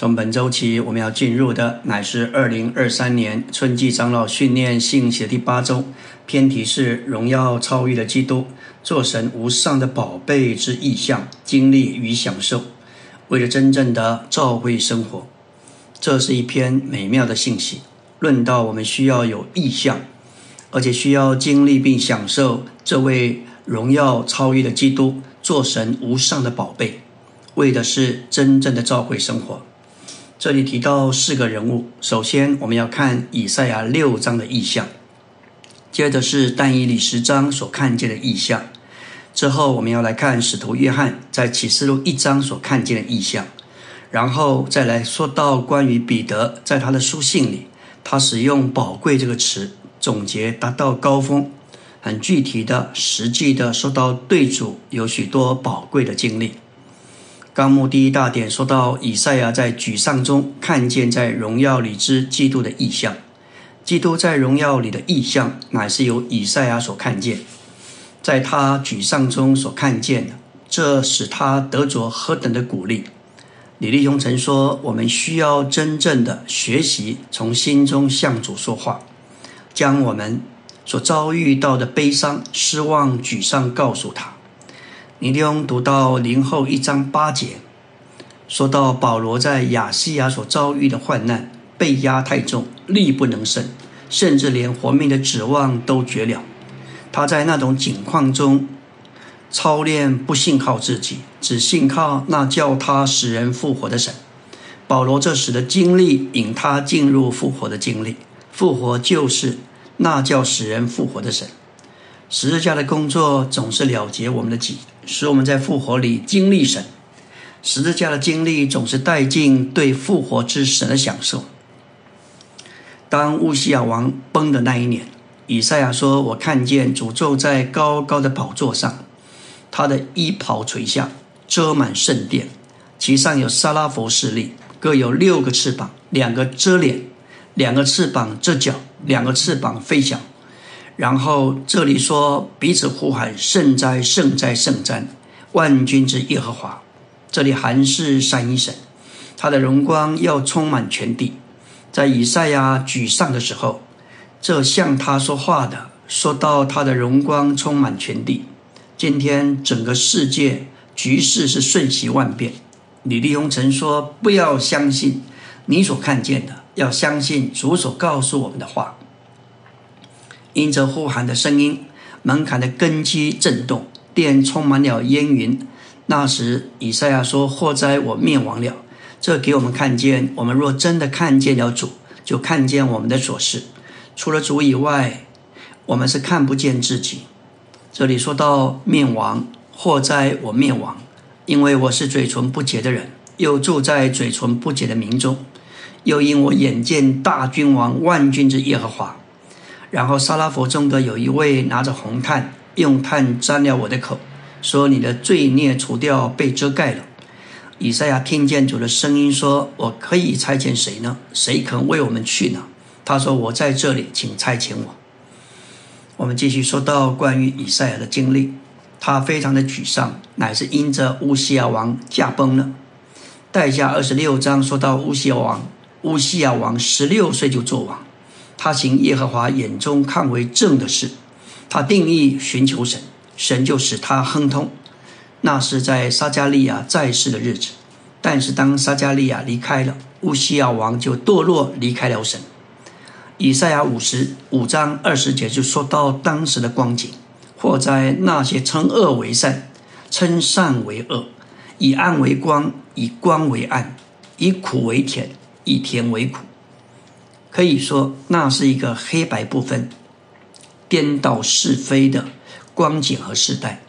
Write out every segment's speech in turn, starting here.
从本周起，我们要进入的乃是二零二三年春季长老训练信息的第八周，篇题是荣耀超越的基督，做神无上的宝贝之意象、经历与享受，为了真正的召会生活。这是一篇美妙的信息，论到我们需要有意象，而且需要经历并享受这位荣耀超越的基督，做神无上的宝贝，为的是真正的召会生活。这里提到四个人物，首先我们要看以赛亚六章的意象，接着是但以理十章所看见的意象，之后我们要来看使徒约翰在启示录一章所看见的意象，然后再来说到关于彼得在他的书信里，他使用“宝贵”这个词总结达到高峰，很具体的、实际的说到对主有许多宝贵的经历。纲目第一大点说到以赛亚在沮丧中看见在荣耀里之基督的意象，基督在荣耀里的意象乃是由以赛亚所看见，在他沮丧中所看见的，这使他得着何等的鼓励。李立雄曾说：“我们需要真正的学习，从心中向主说话，将我们所遭遇到的悲伤、失望、沮丧告诉他。”尼利翁读到零后一章八节，说到保罗在亚细亚所遭遇的患难，被压太重，力不能胜，甚至连活命的指望都绝了。他在那种境况中操练，不信靠自己，只信靠那叫他使人复活的神。保罗这时的经历引他进入复活的经历，复活就是那叫使人复活的神。十字架的工作总是了结我们的己。使我们在复活里经历神十字架的经历，总是带进对复活之神的享受。当乌西亚王崩的那一年，以赛亚说：“我看见主坐在高高的宝座上，他的衣袍垂下，遮满圣殿，其上有沙拉佛势力，各有六个翅膀，两个遮脸，两个翅膀遮脚，两个翅膀飞翔。”然后这里说彼此呼喊圣哉圣哉圣哉，万军之耶和华。这里还是三一神，他的荣光要充满全地。在以赛亚沮丧的时候，这向他说话的说到他的荣光充满全地。今天整个世界局势是瞬息万变。李立宏曾说：“不要相信你所看见的，要相信主所告诉我们的话。”因着呼喊的声音，门槛的根基震动，殿充满了烟云。那时，以赛亚说：“祸灾我灭亡了。”这给我们看见，我们若真的看见了主，就看见我们的所事。除了主以外，我们是看不见自己。这里说到灭亡，祸灾我灭亡，因为我是嘴唇不洁的人，又住在嘴唇不洁的民中，又因我眼见大君王万军之耶和华。然后，沙拉佛中的有一位拿着红炭，用炭沾了我的口，说：“你的罪孽除掉，被遮盖了。”以赛亚听见主的声音说：“我可以差遣谁呢？谁肯为我们去呢？”他说：“我在这里，请差遣我。”我们继续说到关于以赛亚的经历，他非常的沮丧，乃是因着乌西亚王驾崩了。代下二十六章说到乌西亚王，乌西亚王十六岁就做王。他行耶和华眼中看为正的事，他定义寻求神，神就使他亨通。那是在撒加利亚在世的日子，但是当撒加利亚离开了，乌西亚王就堕落离开了神。以赛亚五十五章二十节就说到当时的光景：或在那些称恶为善，称善为恶，以暗为光，以光为暗，以苦为甜，以甜为苦。可以说，那是一个黑白不分、颠倒是非的光景和时代。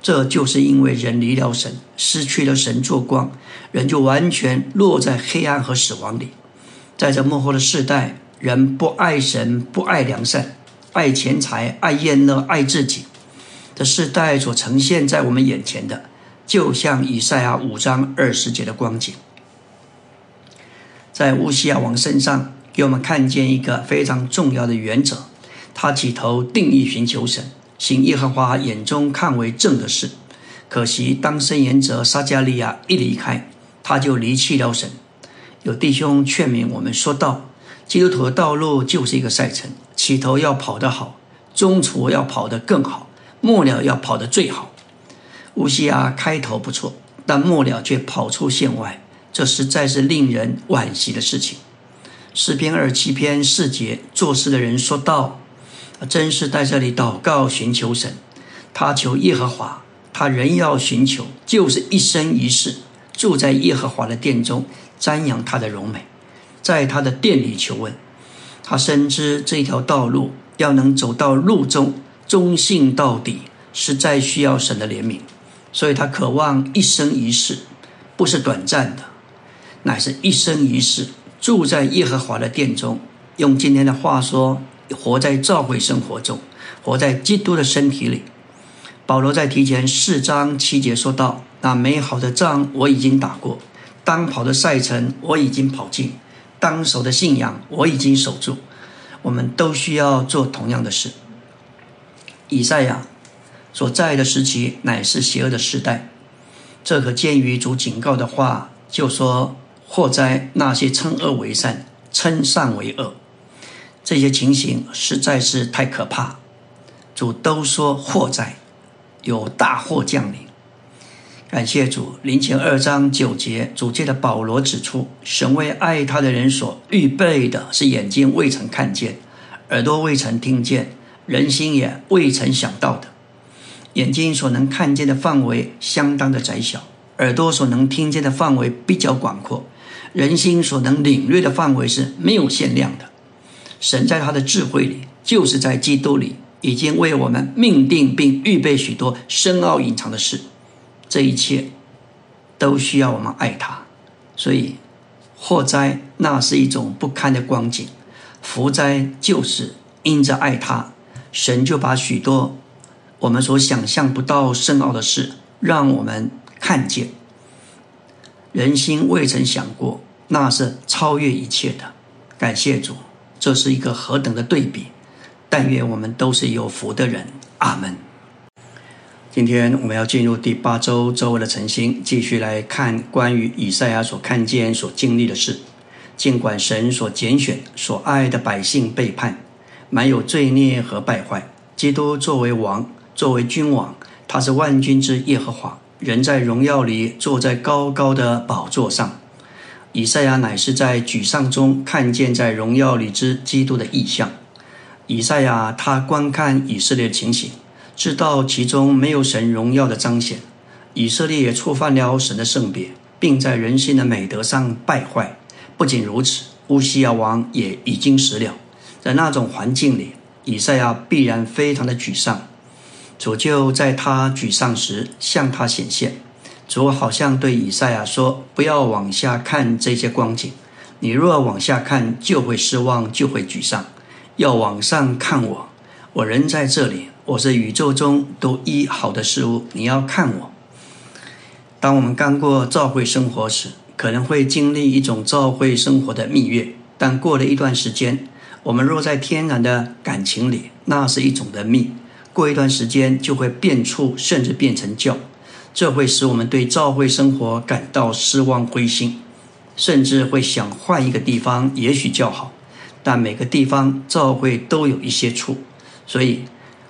这就是因为人离了神，失去了神做光，人就完全落在黑暗和死亡里。在这幕后的世代，人不爱神，不爱良善，爱钱财，爱厌乐，爱自己。这世代所呈现在我们眼前的，就像以赛亚五章二十节的光景，在乌西亚王身上。给我们看见一个非常重要的原则：他起头定义寻求神，行耶和华眼中看为正的事。可惜，当申言者撒加利亚一离开，他就离弃了神。有弟兄劝勉我们说道：基督徒的道路就是一个赛程，起头要跑得好，中途要跑得更好，末了要跑得最好。乌西亚开头不错，但末了却跑出线外，这实在是令人惋惜的事情。诗篇二七篇四节，做事的人说道：“真是在这里祷告寻求神，他求耶和华，他仍要寻求，就是一生一世住在耶和华的殿中，瞻仰他的荣美，在他的殿里求问。他深知这条道路要能走到路中，忠信到底，实在需要神的怜悯。”所以他渴望一生一世，不是短暂的，乃是一生一世住在耶和华的殿中。用今天的话说，活在教会生活中，活在基督的身体里。保罗在提前四章七节说道：“那美好的仗我已经打过，当跑的赛程我已经跑尽，当守的信仰我已经守住。”我们都需要做同样的事。以赛亚。所在的时期乃是邪恶的时代，这可见于主警告的话，就说祸灾那些称恶为善、称善为恶，这些情形实在是太可怕。主都说祸灾，有大祸降临。感谢主，临前二章九节，主借的保罗指出，神为爱他的人所预备的是眼睛未曾看见，耳朵未曾听见，人心也未曾想到的。眼睛所能看见的范围相当的窄小，耳朵所能听见的范围比较广阔，人心所能领略的范围是没有限量的。神在他的智慧里，就是在基督里，已经为我们命定并预备许多深奥隐藏的事。这一切都需要我们爱他。所以祸灾那是一种不堪的光景，福灾就是因着爱他，神就把许多。我们所想象不到深奥的事，让我们看见人心未曾想过，那是超越一切的。感谢主，这是一个何等的对比！但愿我们都是有福的人。阿门。今天我们要进入第八周周围的晨星，继续来看关于以赛亚所看见、所经历的事。尽管神所拣选、所爱的百姓背叛，满有罪孽和败坏，基督作为王。作为君王，他是万军之耶和华，人在荣耀里坐在高高的宝座上。以赛亚乃是在沮丧中看见在荣耀里之基督的意象。以赛亚他观看以色列情形，知道其中没有神荣耀的彰显，以色列也触犯了神的圣别，并在人心的美德上败坏。不仅如此，乌西亚王也已经死了。在那种环境里，以赛亚必然非常的沮丧。主就在他沮丧时向他显现，主好像对以赛亚说：“不要往下看这些光景，你若往下看，就会失望，就会沮丧。要往上看我，我人在这里，我是宇宙中都一好的事物。你要看我。当我们刚过教会生活时，可能会经历一种教会生活的蜜月，但过了一段时间，我们若在天然的感情里，那是一种的蜜。”过一段时间就会变处，甚至变成教，这会使我们对教会生活感到失望、灰心，甚至会想换一个地方，也许较好。但每个地方教会都有一些处，所以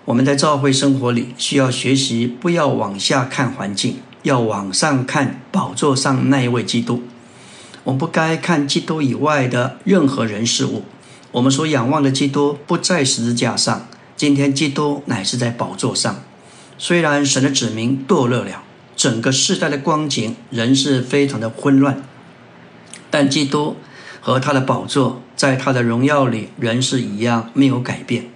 我们在教会生活里需要学习，不要往下看环境，要往上看宝座上那一位基督。我们不该看基督以外的任何人事物。我们所仰望的基督不在十字架上。今天基督乃是在宝座上，虽然神的子民堕落了，整个世代的光景仍是非常的混乱，但基督和他的宝座在他的荣耀里仍是一样没有改变。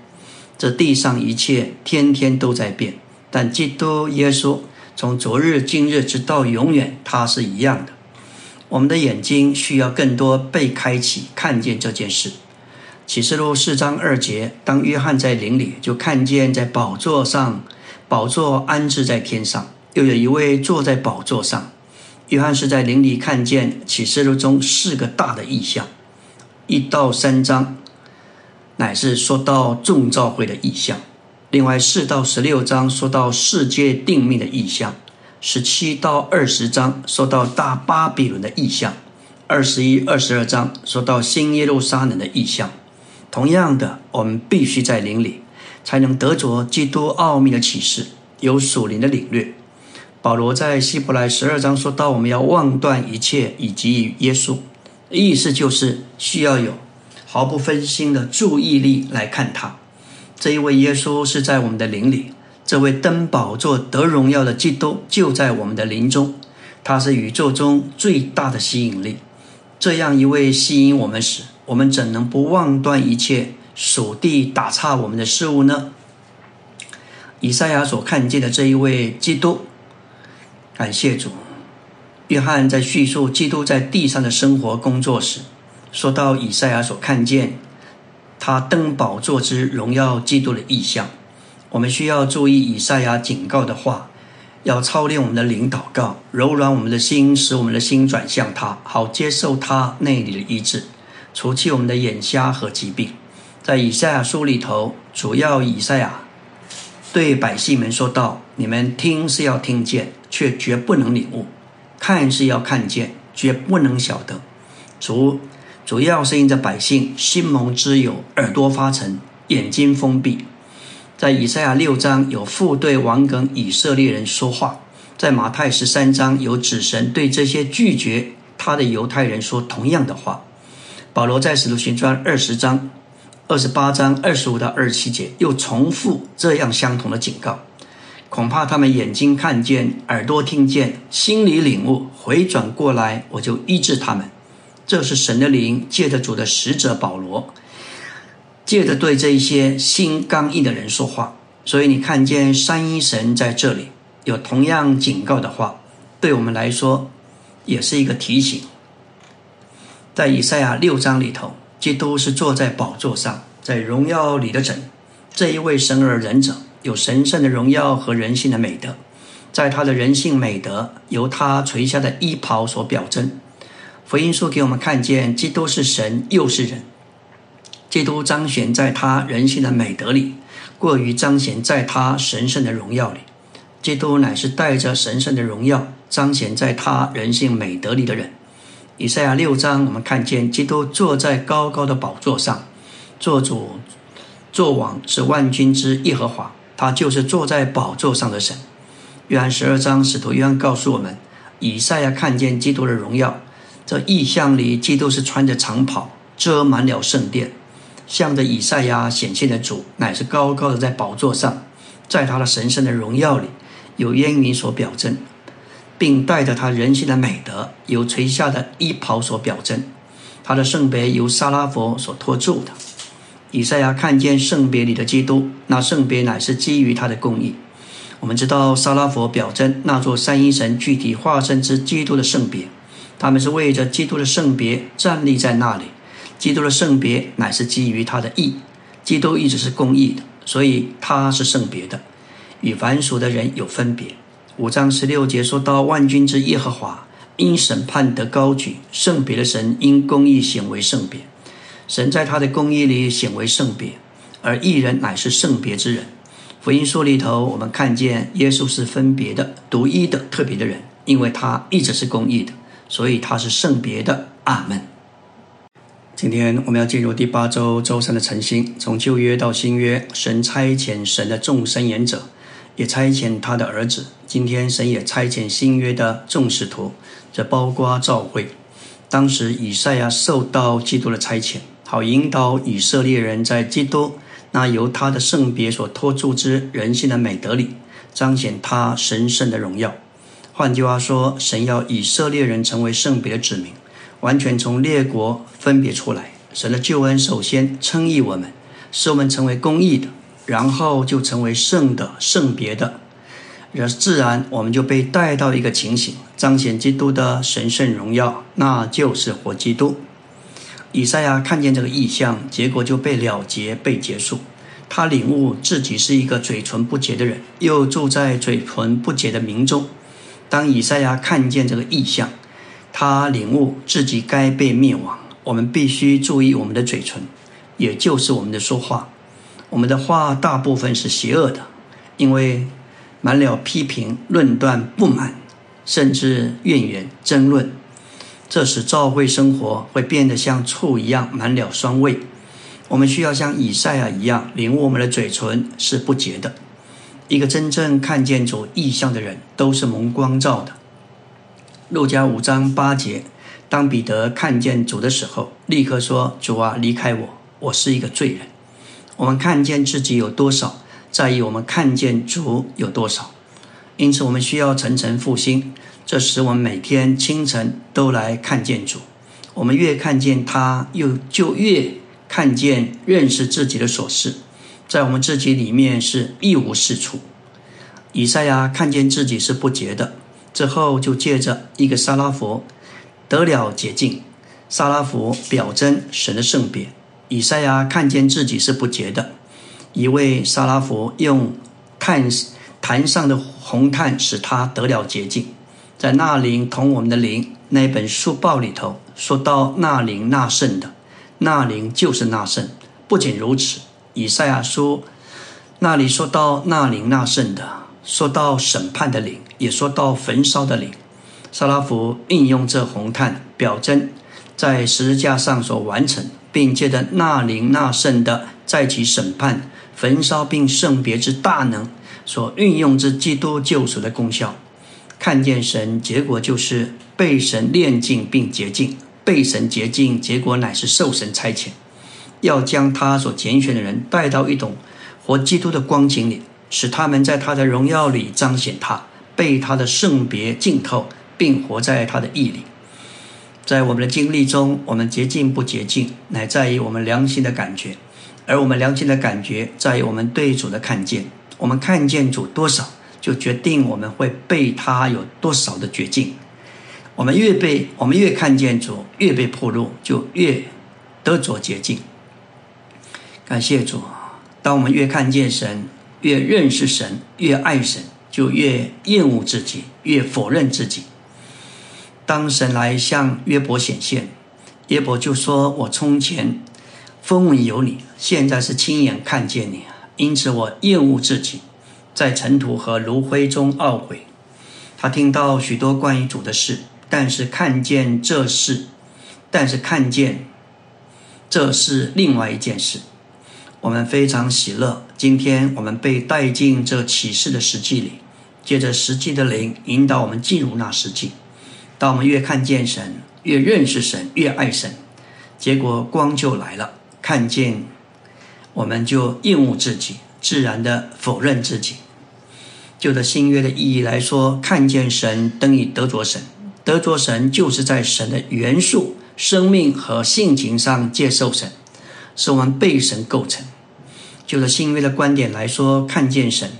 这地上一切天天都在变，但基督耶稣从昨日、今日直到永远，他是一样的。我们的眼睛需要更多被开启，看见这件事。启示录四章二节，当约翰在林里，就看见在宝座上，宝座安置在天上，又有一位坐在宝座上。约翰是在林里看见启示录中四个大的意象，一到三章乃是说到众召会的意象，另外四到十六章说到世界定命的意象，十七到二十章说到大巴比伦的意象。二十一、二十二章说到新耶路撒冷的意象。同样的，我们必须在灵里，才能得着基督奥秘的启示，有属灵的领略。保罗在希伯来十二章说到，我们要忘断一切，以及于耶稣。意思就是需要有毫不分心的注意力来看他。这一位耶稣是在我们的灵里，这位登宝座得荣耀的基督就在我们的灵中。他是宇宙中最大的吸引力。这样一位吸引我们时，我们怎能不忘断一切属地打岔我们的事物呢？以赛亚所看见的这一位基督，感谢主。约翰在叙述基督在地上的生活工作时，说到以赛亚所看见他登宝座之荣耀基督的意象。我们需要注意以赛亚警告的话。要操练我们的灵祷告，柔软我们的心，使我们的心转向他，好接受他内里的医治，除去我们的眼瞎和疾病。在以赛亚书里头，主要以赛亚对百姓们说道：“你们听是要听见，却绝不能领悟；看是要看见，绝不能晓得。”主主要是因着百姓心蒙之有，耳朵发沉，眼睛封闭。在以赛亚六章有父对王梗以色列人说话，在马太十三章有子神对这些拒绝他的犹太人说同样的话。保罗在使徒行传二十章、二十八章二十五到二十七节又重复这样相同的警告，恐怕他们眼睛看见，耳朵听见，心里领悟，回转过来，我就医治他们。这是神的灵借着主的使者保罗。借着对这一些心刚硬的人说话，所以你看见三一神在这里有同样警告的话，对我们来说也是一个提醒。在以赛亚六章里头，基督是坐在宝座上，在荣耀里的神，这一位神而仁者，有神圣的荣耀和人性的美德，在他的人性美德由他垂下的衣袍所表征。福音书给我们看见，基督是神又是人。基督彰显在他人性的美德里，过于彰显在他神圣的荣耀里。基督乃是带着神圣的荣耀彰显在他人性美德里的人。以赛亚六章，我们看见基督坐在高高的宝座上，做主、做王是万军之耶和华，他就是坐在宝座上的神。约翰十二章，使徒约翰告诉我们，以赛亚看见基督的荣耀，这意象里，基督是穿着长袍，遮满了圣殿。向着以赛亚显现的主，乃是高高的在宝座上，在他的神圣的荣耀里，有烟云所表征，并带着他人性的美德，有垂下的衣袍所表征。他的圣别由沙拉佛所托住的。以赛亚看见圣别里的基督，那圣别乃是基于他的公义。我们知道沙拉佛表征那座三一神具体化身之基督的圣别，他们是为着基督的圣别站立在那里。基督的圣别乃是基于他的义，基督一直是公义的，所以他是圣别的，与凡俗的人有分别。五章十六节说到万军之耶和华因审判得高举，圣别的神因公义显为圣别，神在他的公义里显为圣别，而义人乃是圣别之人。福音书里头，我们看见耶稣是分别的、独一的、特别的人，因为他一直是公义的，所以他是圣别的。阿门。今天我们要进入第八周周三的晨星，从旧约到新约，神差遣神的众神言者，也差遣他的儿子。今天神也差遣新约的众使徒，这包括召会。当时以赛亚受到基督的差遣，好引导以色列人在基督那由他的圣别所托住之人性的美德里，彰显他神圣的荣耀。换句话说，神要以色列人成为圣别的子民。完全从列国分别出来，神的救恩首先称义我们，使我们成为公义的，然后就成为圣的、圣别的，然自然我们就被带到一个情形，彰显基督的神圣荣耀，那就是活基督。以赛亚看见这个意象，结果就被了结、被结束。他领悟自己是一个嘴唇不洁的人，又住在嘴唇不洁的民中。当以赛亚看见这个意象，他领悟自己该被灭亡，我们必须注意我们的嘴唇，也就是我们的说话。我们的话大部分是邪恶的，因为满了批评、论断、不满，甚至怨言、争论。这时教会生活会变得像醋一样满了酸味。我们需要像以赛亚一样，领悟我们的嘴唇是不洁的。一个真正看见主意象的人，都是蒙光照的。路加五章八节，当彼得看见主的时候，立刻说：“主啊，离开我，我是一个罪人。”我们看见自己有多少，在于我们看见主有多少。因此，我们需要层层复兴，这使我们每天清晨都来看见主。我们越看见他，又就越看见认识自己的琐事，在我们自己里面是一无是处。以赛亚看见自己是不洁的，之后就借着一个沙拉佛得了洁净。沙拉佛表征神的圣别。以赛亚看见自己是不洁的，一位沙拉佛用炭坛上的红炭使他得了洁净。在那灵同我们的灵那本书报里头说到那灵那圣的，那灵就是那圣。不仅如此，以赛亚书那里说到那灵那圣的，说到审判的灵，也说到焚烧的灵。沙拉佛应用这红炭表征在十字架上所完成。并借着那灵那圣的在其审判、焚烧并圣别之大能，所运用之基督救赎的功效，看见神，结果就是被神炼净并洁净；被神洁净，结果乃是受神差遣，要将他所拣选的人带到一种活基督的光景里，使他们在他的荣耀里彰显他，被他的圣别浸透，并活在他的意里。在我们的经历中，我们洁净不洁净，乃在于我们良心的感觉；而我们良心的感觉，在于我们对主的看见。我们看见主多少，就决定我们会被他有多少的绝境。我们越被我们越看见主，越被破路，就越得着洁净。感谢主！当我们越看见神，越认识神，越爱神，就越厌恶自己，越否认自己。当神来向约伯显现，约伯就说：“我从前风闻有你，现在是亲眼看见你，因此我厌恶自己，在尘土和炉灰中懊悔。”他听到许多关于主的事，但是看见这事，但是看见这是另外一件事。我们非常喜乐，今天我们被带进这启示的实际里，借着实际的灵引导我们进入那实际。当我们越看见神，越认识神，越爱神，结果光就来了。看见，我们就厌恶自己，自然的否认自己。就着新约的意义来说，看见神等于得着神，得着神就是在神的元素、生命和性情上接受神，是我们被神构成。就着新约的观点来说，看见神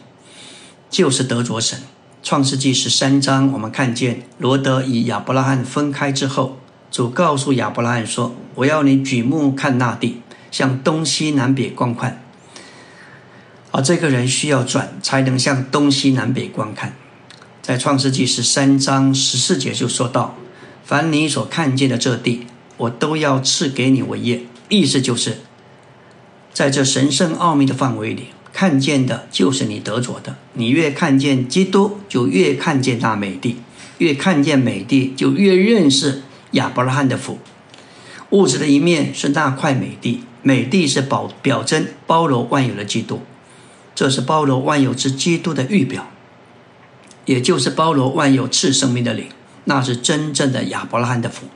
就是得着神。创世纪十三章，我们看见罗德与亚伯拉罕分开之后，主告诉亚伯拉罕说：“我要你举目看那地，向东西南北观看。”而这个人需要转，才能向东西南北观看。在创世纪十三章十四节就说到：“凡你所看见的这地，我都要赐给你为业。”意思就是，在这神圣奥秘的范围里。看见的就是你得着的。你越看见基督，就越看见那美地；越看见美地，就越认识亚伯拉罕的福。物质的一面是那块美地，美帝是表表征包罗万有的基督，这是包罗万有之基督的预表，也就是包罗万有赐生命的灵，那是真正的亚伯拉罕的福。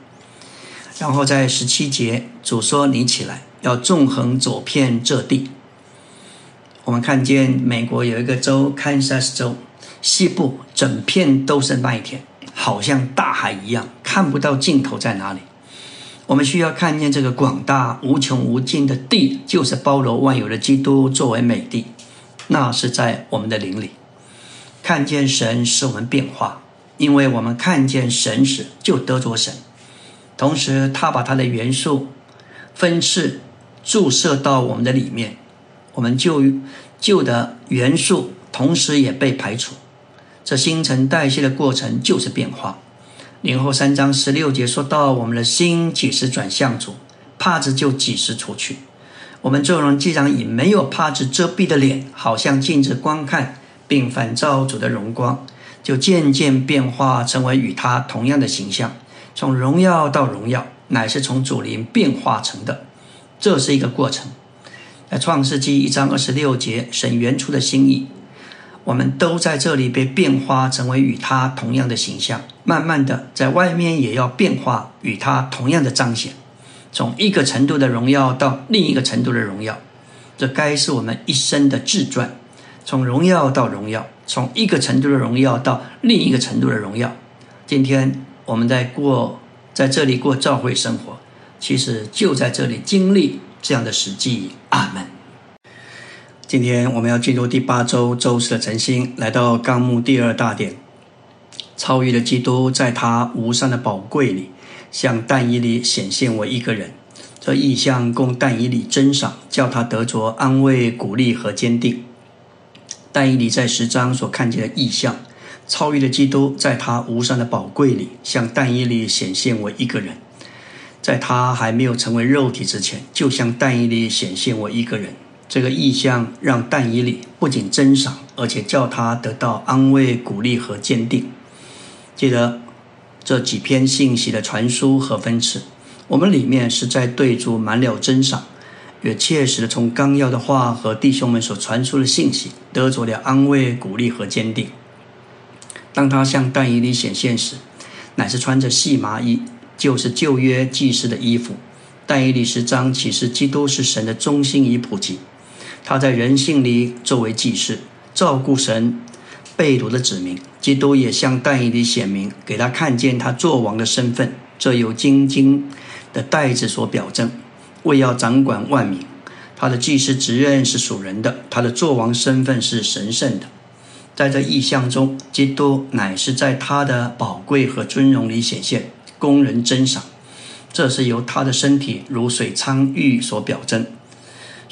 然后在十七节，主说：“你起来，要纵横走遍这地。”我们看见美国有一个州堪萨斯州西部，整片都是麦田，好像大海一样，看不到尽头在哪里。我们需要看见这个广大无穷无尽的地，就是包罗万有的基督作为美地，那是在我们的灵里。看见神使我们变化，因为我们看见神时就得着神，同时他把他的元素分次注射到我们的里面。我们旧旧的元素，同时也被排除。这新陈代谢的过程就是变化。年后三章十六节说到，我们的心几时转向主，帕子就几时除去。我们众人既然以没有帕子遮蔽的脸，好像镜子观看，并反照主的荣光，就渐渐变化成为与他同样的形象。从荣耀到荣耀，乃是从主灵变化成的，这是一个过程。在创世纪一章二十六节，神原初的心意，我们都在这里被变化成为与他同样的形象，慢慢的在外面也要变化与他同样的彰显，从一个程度的荣耀到另一个程度的荣耀，这该是我们一生的自传。从荣耀到荣耀，从一个程度的荣耀到另一个程度的荣耀。今天我们在过在这里过教会生活，其实就在这里经历这样的实际。阿门。今天我们要进入第八周周四的晨星，来到纲目第二大点，超越了基督，在他无上的宝贵里，向但以里显现为一个人。这意象供但以里珍赏，叫他得着安慰、鼓励和坚定。但以理在十章所看见的意象，超越了基督，在他无上的宝贵里，向但以理显现为一个人。在他还没有成为肉体之前，就向但以理显现为一个人。这个意象让但以理不仅珍赏，而且叫他得到安慰、鼓励和坚定。记得这几篇信息的传输和分次，我们里面是在对主满了珍赏。也切实的从纲要的话和弟兄们所传输的信息，得着了安慰、鼓励和坚定。当他向但以理显现时，乃是穿着细麻衣，就是旧约祭司的衣服。但以理十章启示基督是神的中心与普及。他在人性里作为祭司，照顾神被掳的子民。基督也向但以理显明，给他看见他做王的身份，这有金金的带子所表证。为要掌管万民，他的祭司职任是属人的，他的作王身份是神圣的。在这意象中，基督乃是在他的宝贵和尊荣里显现，供人珍赏。这是由他的身体如水苍玉所表征。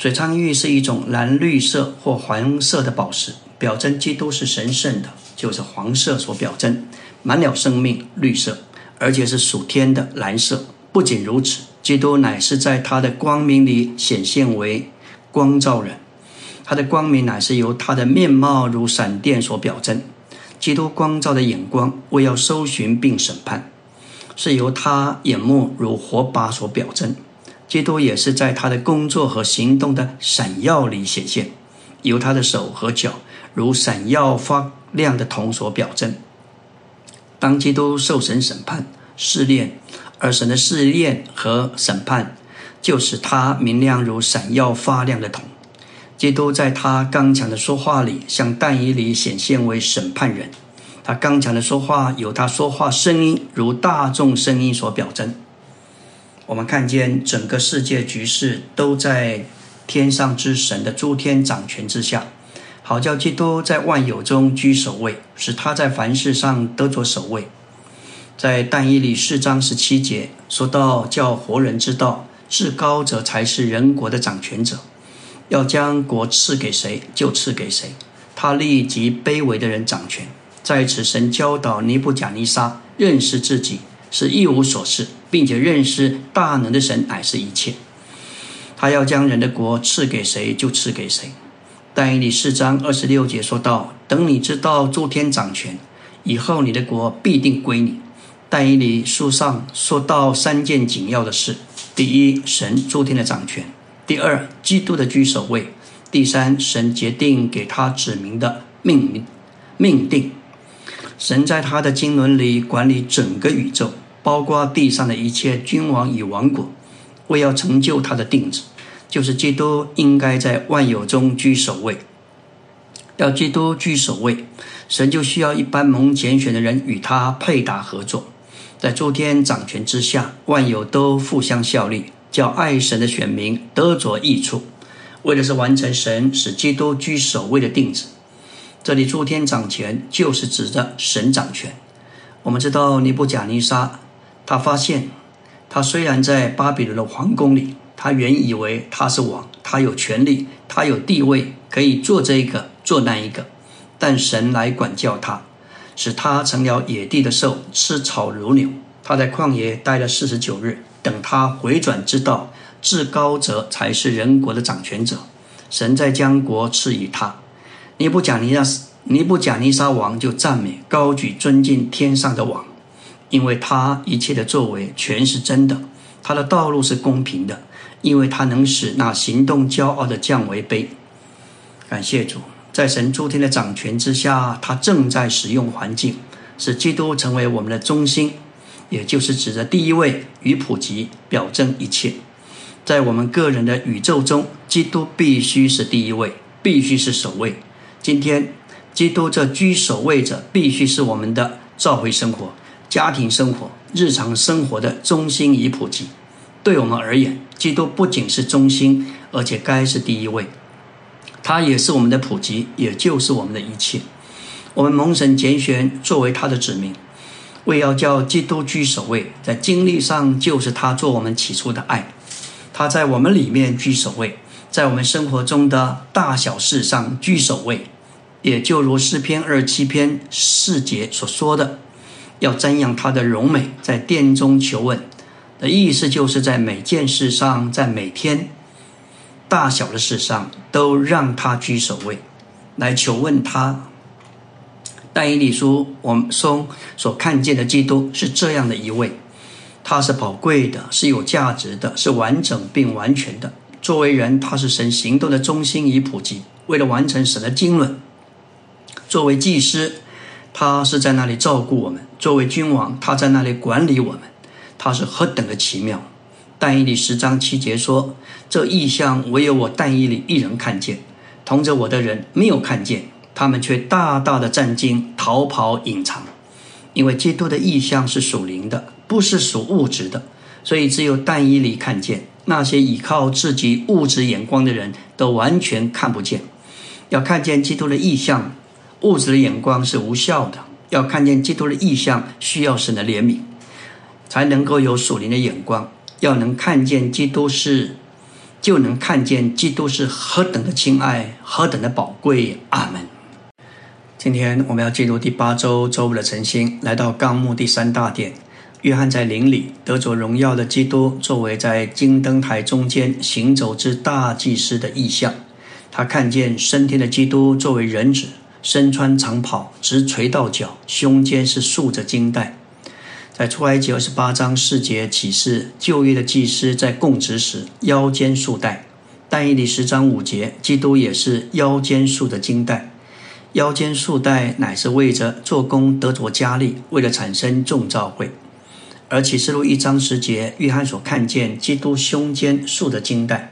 水苍玉是一种蓝绿色或黄色的宝石，表征基督是神圣的，就是黄色所表征，满了生命绿色，而且是属天的蓝色。不仅如此。基督乃是在他的光明里显现为光照人，他的光明乃是由他的面貌如闪电所表征。基督光照的眼光为要搜寻并审判，是由他眼目如火把所表征。基督也是在他的工作和行动的闪耀里显现，由他的手和脚如闪耀发亮的铜所表征。当基督受神审判试炼。而神的试炼和审判，就使他明亮如闪耀发亮的铜。基督在他刚强的说话里，向但以里显现为审判人。他刚强的说话，由他说话声音如大众声音所表征。我们看见整个世界局势都在天上之神的诸天掌权之下，好叫基督在万有中居首位，使他在凡事上得着首位。在但以理四章十七节说到，叫活人知道，至高者才是人国的掌权者，要将国赐给谁就赐给谁，他立即卑微的人掌权。在此，神教导尼布甲尼撒认识自己是一无所事，并且认识大能的神乃是一切。他要将人的国赐给谁就赐给谁。但以理四章二十六节说道：等你知道诸天掌权以后，你的国必定归你。但以理书上说到三件紧要的事：第一，神诸天的掌权；第二，基督的居首位；第三，神决定给他指明的命命命定。神在他的经纶里管理整个宇宙，包括地上的一切君王与王国，为要成就他的定旨，就是基督应该在万有中居首位。要基督居首位，神就需要一般蒙拣选的人与他配搭合作。在诸天掌权之下，万有都互相效力，叫爱神的选民得着益处，为的是完成神使基督居首位的定旨。这里诸天掌权，就是指着神掌权。我们知道尼布甲尼撒，他发现他虽然在巴比伦的皇宫里，他原以为他是王，他有权利，他有地位，可以做这一个，做那一个，但神来管教他。使他成了野地的兽，吃草如牛。他在旷野待了四十九日，等他回转之道，至高者才是人国的掌权者。神在将国赐予他。尼布甲尼撒尼布甲尼撒王就赞美高举尊敬天上的王，因为他一切的作为全是真的；他的道路是公平的，因为他能使那行动骄傲的降为卑。感谢主，在神诸天的掌权之下，他正在使用环境，使基督成为我们的中心，也就是指着第一位与普及表征一切。在我们个人的宇宙中，基督必须是第一位，必须是首位。今天，基督这居首位者，必须是我们的召会生活、家庭生活、日常生活的中心与普及。对我们而言，基督不仅是中心，而且该是第一位。他也是我们的普及，也就是我们的一切。我们蒙神拣选作为他的子民，为要叫基督居首位，在经历上就是他做我们起初的爱。他在我们里面居首位，在我们生活中的大小事上居首位，也就如诗篇二七篇四节所说的，要瞻仰他的荣美，在殿中求问的意思，就是在每件事上，在每天大小的事上，都让他居首位，来求问他。但以理书我们说所看见的基督是这样的一位。他是宝贵的，是有价值的，是完整并完全的。作为人，他是神行动的中心与普及。为了完成神的经纶，作为祭司，他是在那里照顾我们；作为君王，他在那里管理我们。他是何等的奇妙！但以理十章七节说：“这异象唯有我但以理一人看见，同着我的人没有看见，他们却大大的战惊，逃跑隐藏。因为基督的异象是属灵的。”不是属物质的，所以只有但以理看见。那些依靠自己物质眼光的人都完全看不见。要看见基督的异象，物质的眼光是无效的。要看见基督的意象，需要神的怜悯，才能够有属灵的眼光。要能看见基督是，就能看见基督是何等的亲爱，何等的宝贵。阿门。今天我们要进入第八周周五的晨星，来到纲目第三大点。约翰在林里得着荣耀的基督，作为在金灯台中间行走之大祭司的意象。他看见升天的基督作为人子，身穿长袍，直垂到脚，胸间是束着金带。在出埃及二十八章四节启示，旧约的祭司在供职时腰间束带；但以理十章五节，基督也是腰间束着金带。腰间束带乃是为着做工得着加力，为了产生众召会。而启示录一章十节，约翰所看见基督胸间束的金带，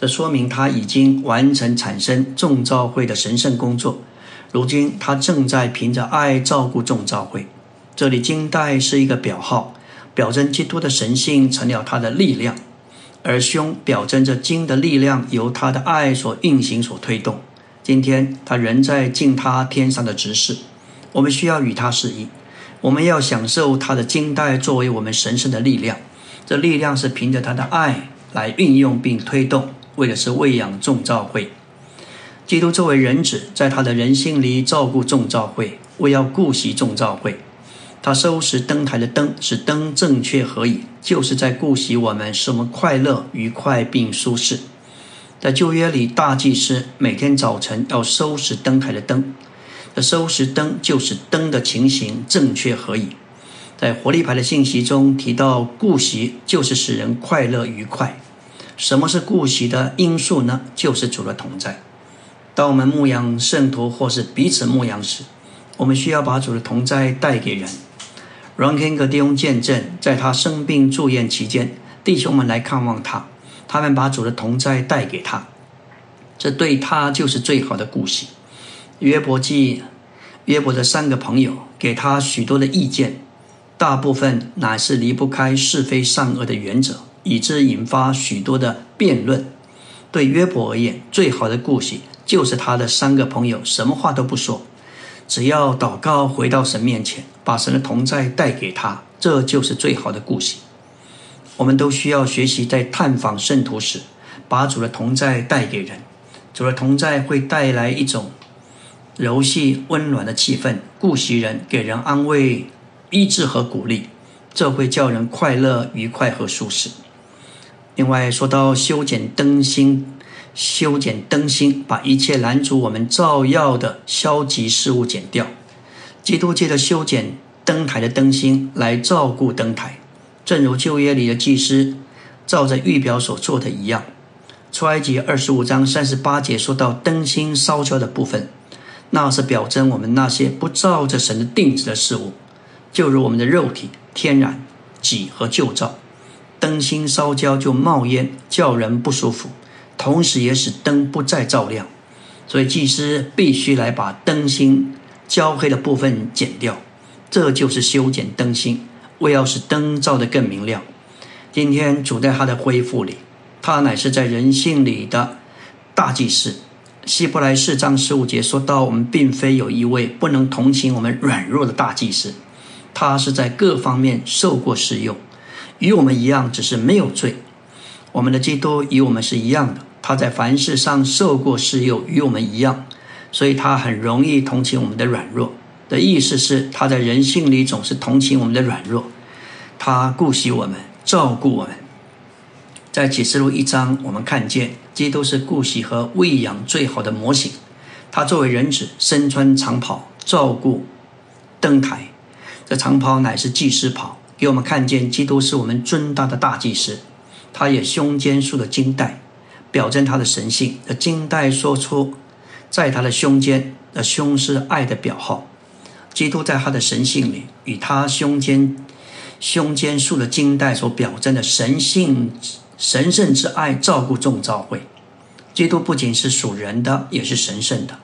这说明他已经完成产生众召会的神圣工作。如今他正在凭着爱照顾众召会。这里金带是一个表号，表征基督的神性成了他的力量；而胸表征着金的力量由他的爱所运行、所推动。今天他仍在尽他天上的职事，我们需要与他示意。我们要享受他的金带作为我们神圣的力量，这力量是凭着他的爱来运用并推动，为的是喂养众召会。基督作为人子，在他的人性里照顾众召会，为要顾惜众召会。他收拾灯台的灯，使灯正确合宜，就是在顾惜我们，使我们快乐、愉快并舒适。在旧约里，大祭司每天早晨要收拾灯台的灯。这收拾灯就是灯的情形正确合宜。在活力牌的信息中提到，顾惜就是使人快乐愉快。什么是顾惜的因素呢？就是主的同在。当我们牧养圣徒或是彼此牧养时，我们需要把主的同在带给人。Ranking 弟兄见证，在他生病住院期间，弟兄们来看望他，他们把主的同在带给他，这对他就是最好的顾惜。约伯记，约伯的三个朋友给他许多的意见，大部分乃是离不开是非善恶的原则，以致引发许多的辩论。对约伯而言，最好的顾惜就是他的三个朋友什么话都不说，只要祷告回到神面前，把神的同在带给他，这就是最好的顾惜。我们都需要学习在探访圣徒时，把主的同在带给人。主的同在会带来一种。柔细温暖的气氛，顾惜人，给人安慰、医治和鼓励，这会叫人快乐、愉快和舒适。另外，说到修剪灯芯，修剪灯芯，把一切拦阻我们照耀的消极事物剪掉。基督借着修剪灯台的灯芯来照顾灯台，正如旧约里的祭司照着预表所做的一样。出埃及二十五章三十八节说到灯芯烧焦的部分，那是表征我们那些不照着神的定旨的事物，就如我们的肉体、天然、己和旧照。灯芯烧焦就冒烟，叫人不舒服，同时也使灯不再照亮。所以祭司必须来把灯芯焦黑的部分剪掉，这就是修剪灯芯，为要使灯照得更明亮。今天主在他的恢复里。他乃是在人性里的大祭司。希伯来四章十五节说到，我们并非有一位不能同情我们软弱的大祭司，他是在各方面受过试用，与我们一样，只是没有罪。我们的基督与我们是一样的，他在凡事上受过试诱，与我们一样，所以他很容易同情我们的软弱。的意思是，他在人性里总是同情我们的软弱，他顾惜我们，照顾我们。在启示录一章，我们看见基督是顾惜和喂养最好的模型。他作为人子，身穿长袍，照顾灯台。这长袍乃是祭司袍，给我们看见基督是我们尊大的大祭司。他也胸间束了金带，表征他的神性。而金带说出，在他的胸间的胸是爱的表号。基督在他的神性里，与他胸间胸间束了金带所表征的神性。神圣之爱照顾众召会，基督不仅是属人的，也是神圣的。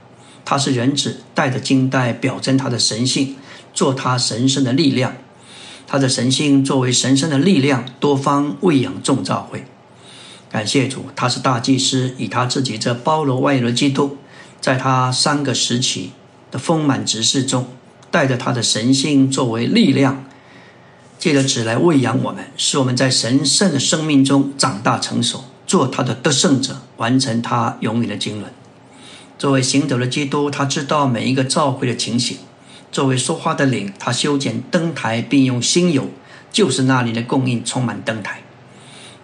他是人子，带着金带表征他的神性，做他神圣的力量。他的神性作为神圣的力量，多方喂养众召会。感谢主，他是大祭司，以他自己这包罗万有的基督，在他三个时期的丰满执事中，带着他的神性作为力量。借着子来喂养我们，使我们在神圣的生命中长大成熟，做他的得胜者，完成他永远的经纶。作为行走的基督，他知道每一个召会的情形。作为说话的灵，他修剪灯台，并用新油，就是那里的供应充满灯台。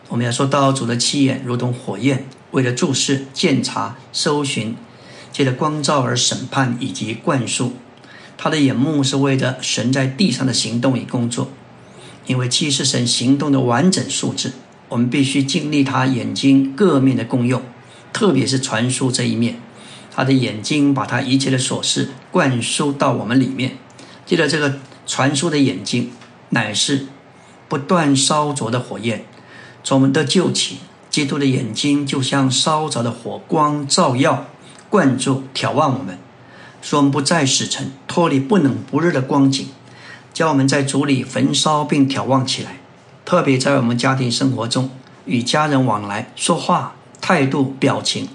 我们要说到主的七眼如同火焰，为了注视、鉴察、搜寻，借着光照而审判以及灌输。他的眼目是为了神在地上的行动与工作。因为七是神行动的完整数字，我们必须经历他眼睛各面的功用，特别是传输这一面，他的眼睛把他一切的琐事灌输到我们里面。记得这个传输的眼睛，乃是不断烧灼的火焰，从我们的救起。基督的眼睛就像烧着的火光，照耀、灌注、眺望我们，使我们不再死沉，脱离不冷不热的光景。教我们在主里焚烧并眺望起来，特别在我们家庭生活中与家人往来说话态度表情，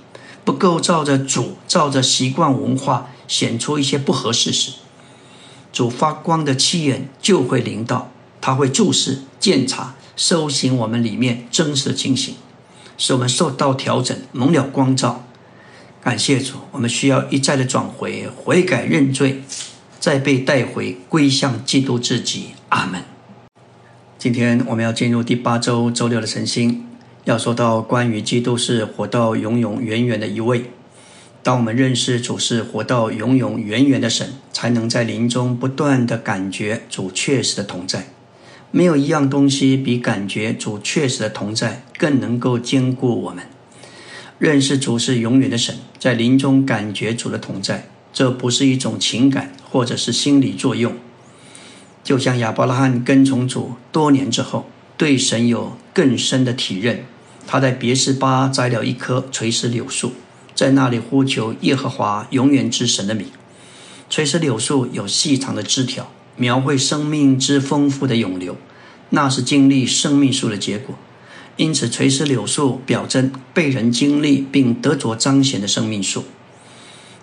不够照着主照着习惯文化显出一些不合适时，主发光的气眼就会临到，他会注视检查收行我们里面真实的情形，使我们受到调整蒙了光照。感谢主，我们需要一再的转回悔改认罪。再被带回归向基督自己。阿门。今天我们要进入第八周周六的晨星，要说到关于基督是活到永永远远的一位。当我们认识主是活到永永远远的神，才能在灵中不断的感觉主确实的同在。没有一样东西比感觉主确实的同在更能够兼顾我们。认识主是永远的神，在灵中感觉主的同在。这不是一种情感，或者是心理作用。就像亚伯拉罕跟从主多年之后，对神有更深的体认。他在别斯巴摘了一棵垂死柳树，在那里呼求耶和华永远之神的名。垂死柳树有细长的枝条，描绘生命之丰富的涌流，那是经历生命树的结果。因此，垂丝柳树表征被人经历并得着彰显的生命树。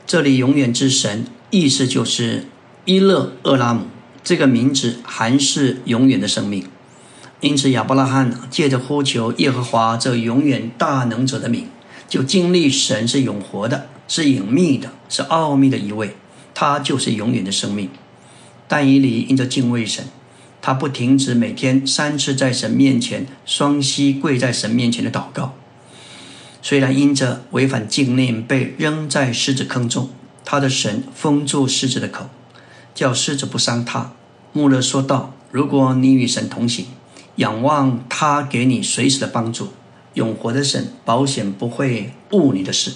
这里永远之神，意思就是伊勒厄拉姆这个名字含是永远的生命。因此，亚伯拉罕借着呼求耶和华这永远大能者的名，就经历神是永活的，是隐秘的，是奥秘的一位。他就是永远的生命。但以理因着敬畏神，他不停止每天三次在神面前双膝跪在神面前的祷告。虽然因着违反禁令被扔在狮子坑中，他的神封住狮子的口，叫狮子不伤他。穆勒说道：“如果你与神同行，仰望他给你随时的帮助，永活的神保险不会误你的事。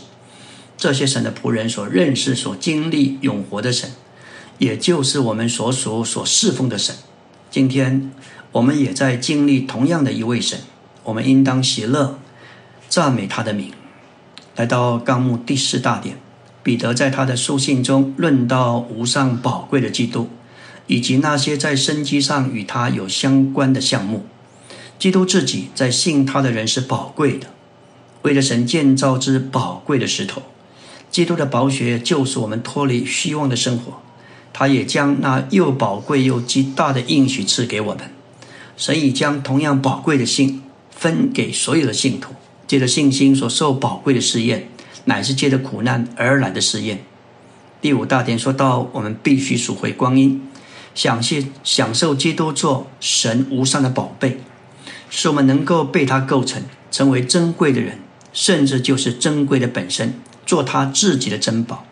这些神的仆人所认识、所经历永活的神，也就是我们所属、所侍奉的神。今天我们也在经历同样的一位神，我们应当喜乐，赞美他的名。”来到纲目第四大点，彼得在他的书信中论到无上宝贵的基督，以及那些在生机上与他有相关的项目。基督自己在信他的人是宝贵的，为了神建造之宝贵的石头。基督的宝血救赎我们脱离虚妄的生活，他也将那又宝贵又极大的应许赐给我们。神已将同样宝贵的信分给所有的信徒。借着信心所受宝贵的试验，乃是借着苦难而来的试验。第五大点说到，我们必须赎回光阴，享谢享受基督做神无上的宝贝，使我们能够被他构成，成为珍贵的人，甚至就是珍贵的本身，做他自己的珍宝，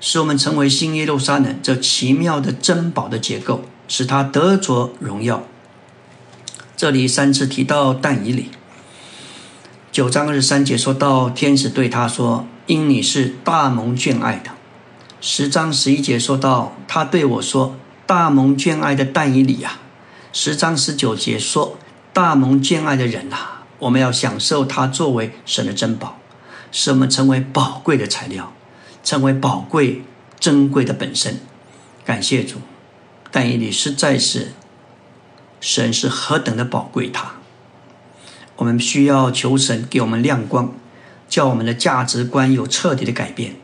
使我们成为新耶路撒冷这奇妙的珍宝的结构，使他得着荣耀。这里三次提到但以理。九章二十三节说到，天使对他说：“因你是大蒙眷爱的。”十章十一节说到，他对我说：“大蒙眷爱的但以理呀。”十章十九节说：“大蒙眷爱的人呐，我们要享受他作为神的珍宝，使我们成为宝贵的材料，成为宝贵珍贵的本身。”感谢主，但以你实在是神是何等的宝贵他。我们需要求神给我们亮光，叫我们的价值观有彻底的改变，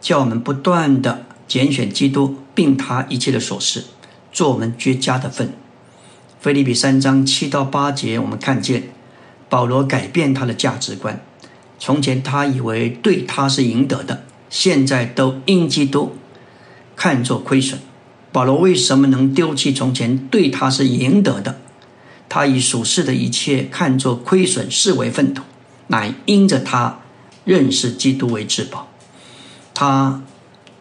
叫我们不断的拣选基督，并他一切的琐事，做我们绝佳的份。菲利比三章七到八节，我们看见保罗改变他的价值观。从前他以为对他是赢得的，现在都因基督看作亏损。保罗为什么能丢弃从前对他是赢得的？他以属世的一切看作亏损，视为粪土，乃因着他认识基督为至宝。他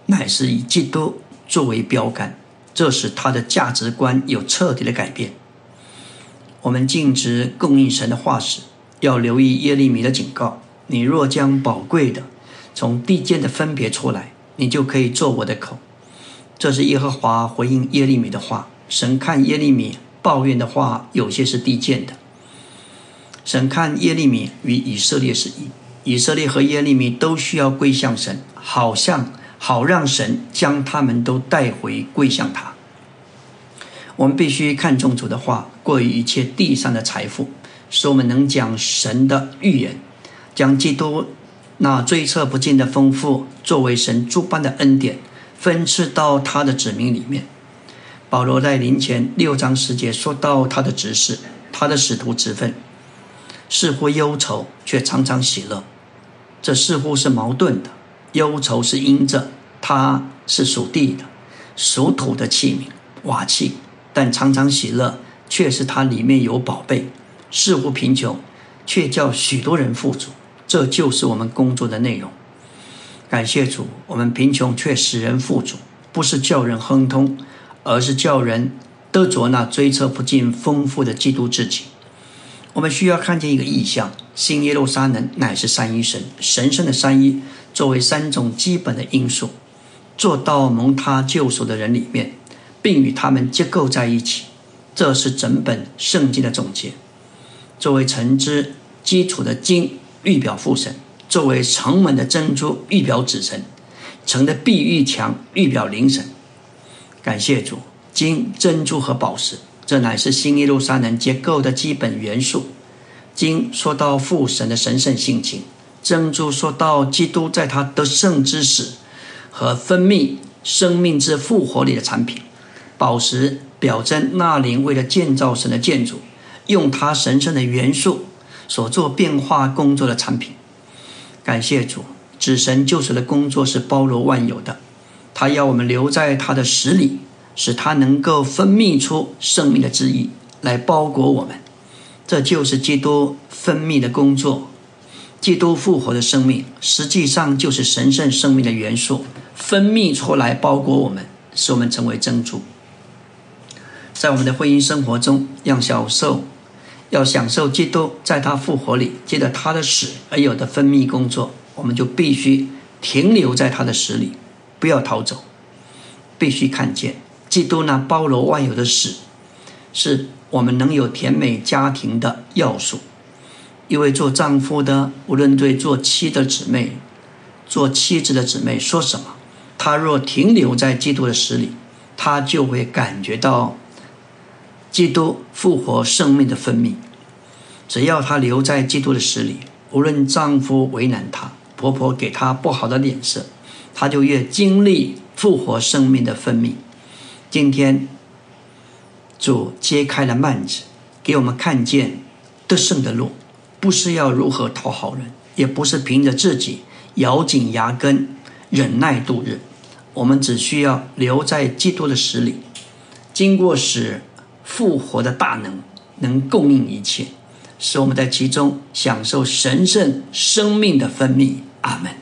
乃是以基督作为标杆，这使他的价值观有彻底的改变。我们禁止供应神的化石，要留意耶利米的警告：你若将宝贵的从地间的分别出来，你就可以做我的口。这是耶和华回应耶利米的话。神看耶利米。抱怨的话有些是低贱的。神看耶利米与以色列是一，以色列和耶利米都需要归向神，好像好让神将他们都带回归向他。我们必须看重主的话，过于一切地上的财富，使我们能讲神的预言，将基督那追测不尽的丰富作为神诸般的恩典，分赐到他的子民里面。保罗在临前六章十节说到他的职事，他的使徒之分，似乎忧愁，却常常喜乐。这似乎是矛盾的。忧愁是因着他是属地的、属土的器皿瓦器，但常常喜乐，却是他里面有宝贝。似乎贫穷，却叫许多人富足。这就是我们工作的内容。感谢主，我们贫穷却使人富足，不是叫人亨通。而是叫人得着那追测不尽丰富的基督自己。我们需要看见一个意象：新耶路撒冷乃是三一神，神圣的三一作为三种基本的因素，做到蒙他救赎的人里面，并与他们结构在一起。这是整本圣经的总结。作为城之基础的经，预表父神；作为城门的珍珠，预表子神；城的碧玉墙，预表灵神。感谢主，金、珍珠和宝石，这乃是新耶路撒冷结构的基本元素。金说到父神的神圣性情，珍珠说到基督在他得胜之时和分泌生命之复活里的产品，宝石表征那灵为了建造神的建筑，用他神圣的元素所做变化工作的产品。感谢主，指神救赎的工作是包罗万有的。他要我们留在他的实里，使他能够分泌出生命的旨意来包裹我们。这就是基督分泌的工作。基督复活的生命，实际上就是神圣生命的元素分泌出来包裹我们，使我们成为珍珠。在我们的婚姻生活中，让小受，要享受基督在他复活里，借着他的死而有的分泌工作，我们就必须停留在他的死里，不要逃走，必须看见基督那包罗万有的死，是我们能有甜美家庭的要素。因为做丈夫的，无论对做妻的姊妹、做妻子的姊妹说什么，他若停留在基督的死里，他就会感觉到基督复活生命的分泌。只要他留在基督的死里，无论丈夫为难他，婆婆给他不好的脸色，他就越经历复活生命的分泌。今天主揭开了幔子，给我们看见得胜的路。不是要如何讨好人，也不是凭着自己咬紧牙根忍耐度日，我们只需要留在基督的死里，经过使复活的大能能供应一切，使我们在其中享受神圣生命的分泌。阿门。